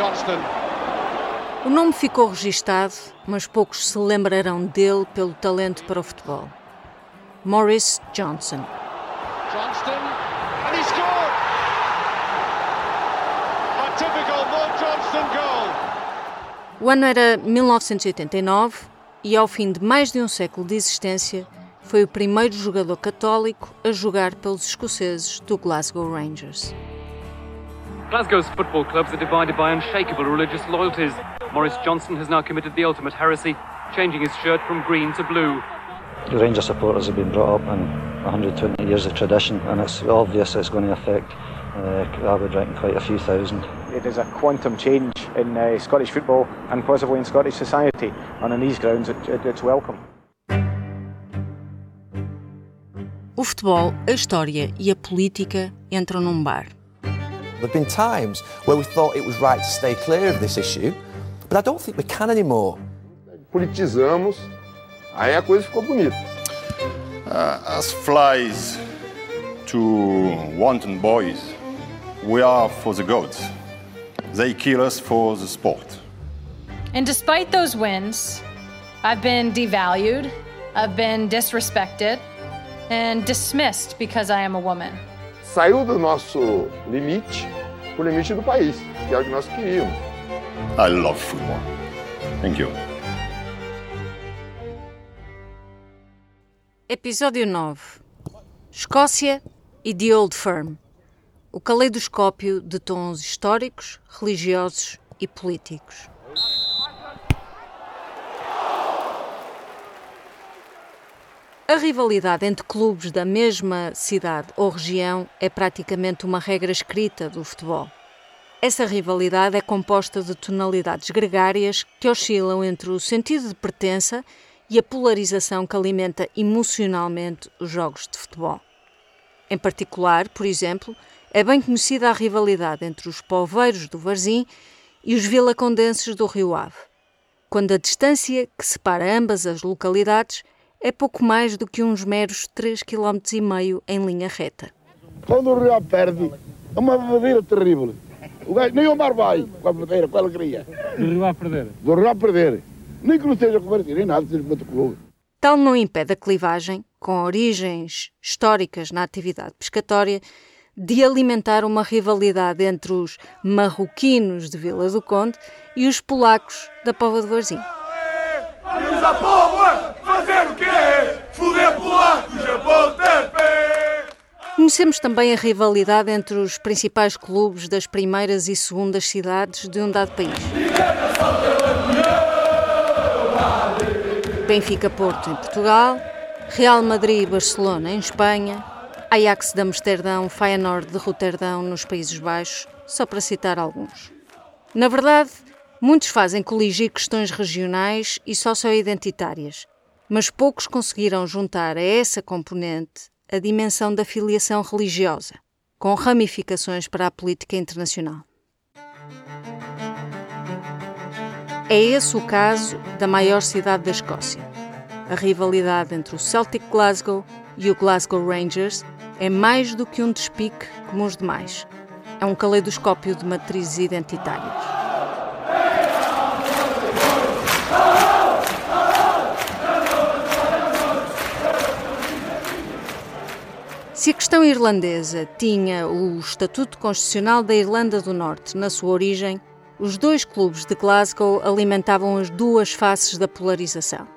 Johnston. O nome ficou registado, mas poucos se lembrarão dele pelo talento para o futebol. Morris Johnson. Johnston, and he scored! A typical Mo Johnston goal. O ano era 1989 e, ao fim de mais de um século de existência, foi o primeiro jogador católico a jogar pelos escoceses do Glasgow Rangers. Glasgow's football clubs are divided by unshakable religious loyalties. Morris Johnson has now committed the ultimate heresy, changing his shirt from green to blue. The Ranger supporters have been brought up in 120 years of tradition, and it's obvious it's going to affect. Uh, I would reckon quite a few thousand. It is a quantum change in uh, Scottish football and possibly in Scottish society, and on these grounds it, it, it's welcome. O futebol, a história e a política entram num bar. There have been times where we thought it was right to stay clear of this issue, but I don't think we can anymore. Politizamos, aí a coisa ficou bonita. Uh, as flies to wanton boys, we are for the gods. They kill us for the sport. And despite those wins, I've been devalued, I've been disrespected, and dismissed because I am a woman. Saiu do nosso limite, o limite do país, que é o que nós queríamos. I love football. Thank you. Episódio 9 Escócia e The Old Firm o caleidoscópio de tons históricos, religiosos e políticos. A rivalidade entre clubes da mesma cidade ou região é praticamente uma regra escrita do futebol. Essa rivalidade é composta de tonalidades gregárias que oscilam entre o sentido de pertença e a polarização que alimenta emocionalmente os jogos de futebol. Em particular, por exemplo, é bem conhecida a rivalidade entre os poveiros do Varzim e os vilacondenses do Rio Ave, quando a distância que separa ambas as localidades é pouco mais do que uns meros 3,5 km em linha reta. Quando o Rio Ave perde, é uma verdadeira terrível. O gajo, nem o mar vai com a bandeira, com a alegria. Do Rio Ave perder? Do Rio Ave perder. Nem que não seja convertido, nem nada, seja contra o clube. Tal não impede a clivagem, com origens históricas na atividade pescatória, de alimentar uma rivalidade entre os marroquinos de Vila do Conde e os polacos da Pova de Varzim. Vamos a Póvoa fazer o quê? Foder polacos a pontapé! Conhecemos também a rivalidade entre os principais clubes das primeiras e segundas cidades de um dado país. Benfica Porto em Portugal, Real Madrid e Barcelona em Espanha, Ajax de Amsterdão, Feyenoord de Roterdão nos Países Baixos, só para citar alguns. Na verdade, muitos fazem coligir questões regionais e socioidentitárias, mas poucos conseguiram juntar a essa componente a dimensão da filiação religiosa, com ramificações para a política internacional. É esse o caso da maior cidade da Escócia. A rivalidade entre o Celtic Glasgow e o Glasgow Rangers é mais do que um despique como os demais. É um caleidoscópio de matrizes identitárias. Se a questão irlandesa tinha o Estatuto Constitucional da Irlanda do Norte na sua origem, os dois clubes de Glasgow alimentavam as duas faces da polarização.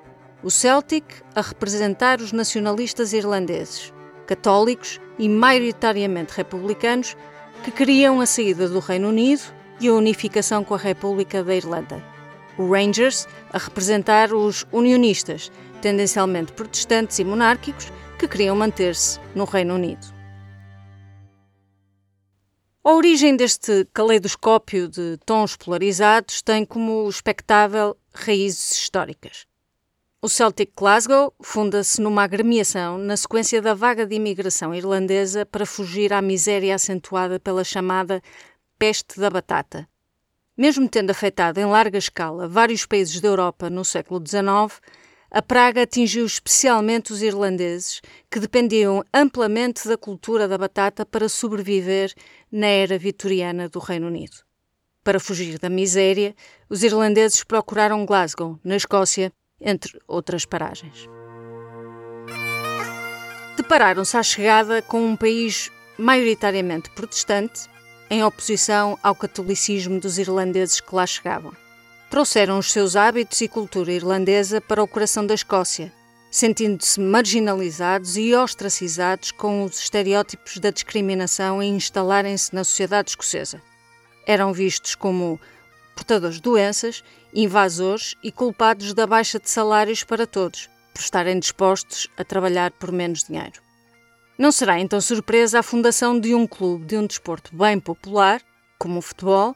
O Celtic a representar os nacionalistas irlandeses, católicos e maioritariamente republicanos, que queriam a saída do Reino Unido e a unificação com a República da Irlanda. O Rangers a representar os unionistas, tendencialmente protestantes e monárquicos, que queriam manter-se no Reino Unido. A origem deste caleidoscópio de tons polarizados tem como espectável raízes históricas. O Celtic Glasgow funda-se numa agremiação na sequência da vaga de imigração irlandesa para fugir à miséria acentuada pela chamada peste da batata. Mesmo tendo afetado em larga escala vários países da Europa no século XIX, a praga atingiu especialmente os irlandeses, que dependiam amplamente da cultura da batata para sobreviver na era vitoriana do Reino Unido. Para fugir da miséria, os irlandeses procuraram Glasgow, na Escócia, entre outras paragens. Depararam-se à chegada com um país maioritariamente protestante, em oposição ao catolicismo dos irlandeses que lá chegavam. Trouxeram os seus hábitos e cultura irlandesa para o coração da Escócia, sentindo-se marginalizados e ostracizados com os estereótipos da discriminação a instalarem-se na sociedade escocesa. Eram vistos como portadores de doenças, invasores e culpados da baixa de salários para todos, por estarem dispostos a trabalhar por menos dinheiro. Não será então surpresa a fundação de um clube de um desporto bem popular, como o futebol,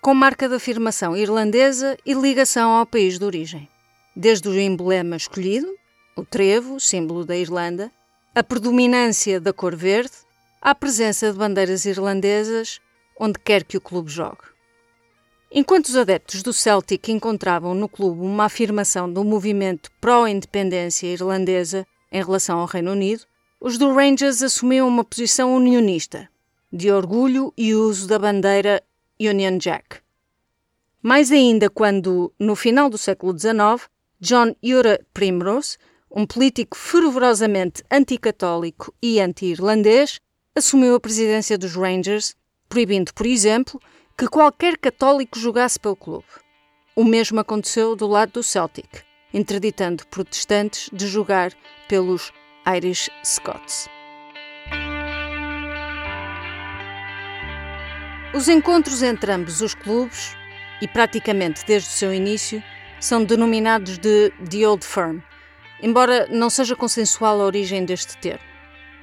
com marca de afirmação irlandesa e ligação ao país de origem. Desde o emblema escolhido, o trevo, símbolo da Irlanda, a predominância da cor verde, à presença de bandeiras irlandesas onde quer que o clube jogue. Enquanto os adeptos do Celtic encontravam no clube uma afirmação do movimento pró-independência irlandesa em relação ao Reino Unido, os do Rangers assumiam uma posição unionista, de orgulho e uso da bandeira Union Jack. Mais ainda quando, no final do século XIX, John Ura Primrose, um político fervorosamente anticatólico e anti-irlandês, assumiu a presidência dos Rangers, proibindo, por exemplo, que qualquer católico jogasse pelo clube. O mesmo aconteceu do lado do Celtic, interditando protestantes de jogar pelos Irish Scots. Os encontros entre ambos os clubes, e praticamente desde o seu início, são denominados de The Old Firm, embora não seja consensual a origem deste termo.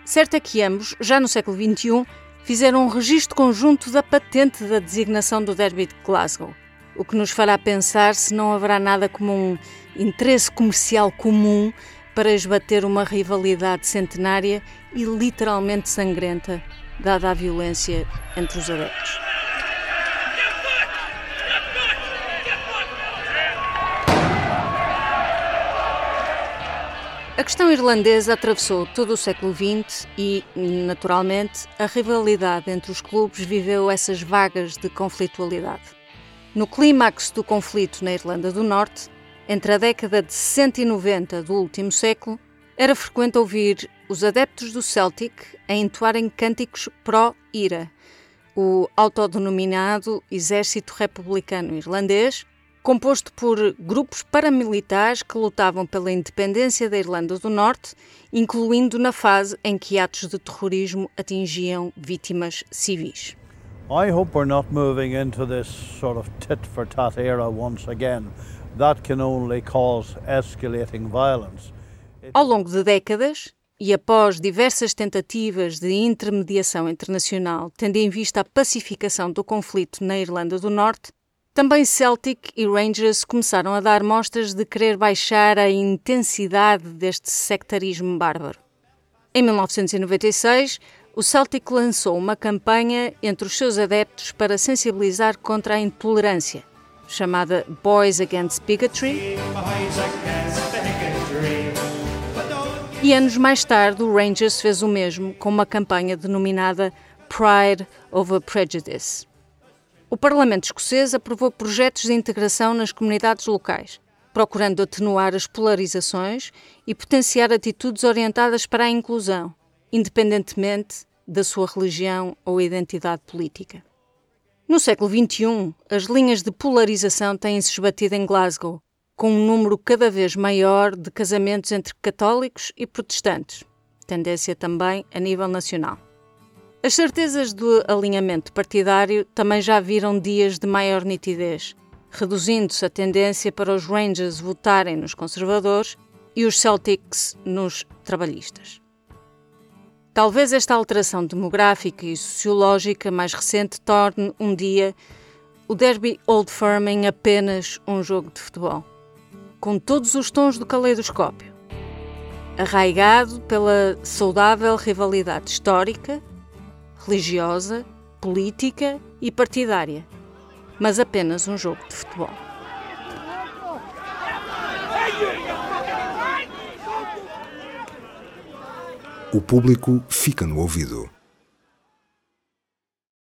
Certo é que ambos, já no século XXI, fizeram um registro conjunto da patente da designação do Derby de Glasgow, o que nos fará pensar se não haverá nada como um interesse comercial comum para esbater uma rivalidade centenária e literalmente sangrenta, dada a violência entre os adeptos. A questão irlandesa atravessou todo o século XX e, naturalmente, a rivalidade entre os clubes viveu essas vagas de conflitualidade. No clímax do conflito na Irlanda do Norte, entre a década de 60 e 90 do último século, era frequente ouvir os adeptos do Celtic a entoarem cânticos pró-IRA, o autodenominado Exército Republicano Irlandês, composto por grupos paramilitares que lutavam pela independência da Irlanda do Norte, incluindo na fase em que atos de terrorismo atingiam vítimas civis. I hope we're not moving into this sort of tit for tat era once again that can only cause escalating violence. Ao longo de décadas, e após diversas tentativas de intermediação internacional tendo em vista a pacificação do conflito na Irlanda do Norte, também Celtic e Rangers começaram a dar mostras de querer baixar a intensidade deste sectarismo bárbaro. Em 1996, o Celtic lançou uma campanha entre os seus adeptos para sensibilizar contra a intolerância chamada Boys Against Bigotry. E anos mais tarde, o Rangers fez o mesmo com uma campanha denominada Pride Over Prejudice. O Parlamento escocês aprovou projetos de integração nas comunidades locais, procurando atenuar as polarizações e potenciar atitudes orientadas para a inclusão, independentemente da sua religião ou identidade política. No século XXI, as linhas de polarização têm-se esbatido em Glasgow, com um número cada vez maior de casamentos entre católicos e protestantes, tendência também a nível nacional. As certezas do alinhamento partidário também já viram dias de maior nitidez, reduzindo-se a tendência para os Rangers votarem nos conservadores e os Celtics nos trabalhistas. Talvez esta alteração demográfica e sociológica mais recente torne um dia o Derby Old Firm em apenas um jogo de futebol, com todos os tons do caleidoscópio, arraigado pela saudável rivalidade histórica, religiosa, política e partidária, mas apenas um jogo de futebol. o público fica no ouvido.